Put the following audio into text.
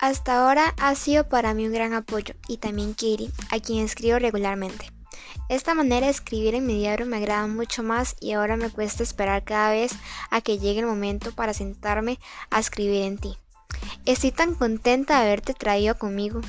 Hasta ahora ha sido para mí un gran apoyo y también Kiri, a quien escribo regularmente. Esta manera de escribir en mi diario me agrada mucho más y ahora me cuesta esperar cada vez a que llegue el momento para sentarme a escribir en ti. Estoy tan contenta de haberte traído conmigo.